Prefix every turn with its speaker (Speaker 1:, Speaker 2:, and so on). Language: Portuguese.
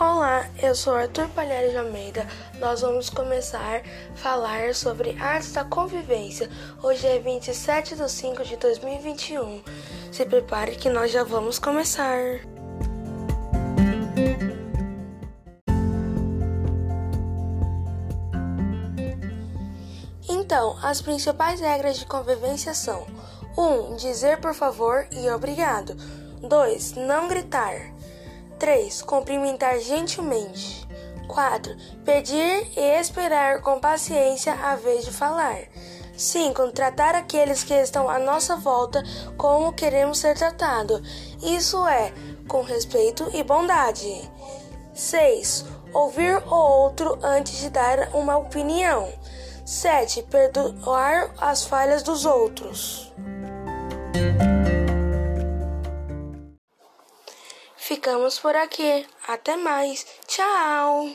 Speaker 1: Olá, eu sou Arthur Palhares de Almeida. Nós vamos começar a falar sobre artes da convivência. Hoje é 27 de 5 de 2021. Se prepare que nós já vamos começar. Então, as principais regras de convivência são: 1. Um, dizer por favor e obrigado. 2. Não gritar. 3. Cumprimentar gentilmente. 4. Pedir e esperar com paciência a vez de falar. 5. Tratar aqueles que estão à nossa volta como queremos ser tratados. Isso é, com respeito e bondade. 6. Ouvir o outro antes de dar uma opinião. 7. Perdoar as falhas dos outros. Ficamos por aqui. Até mais. Tchau!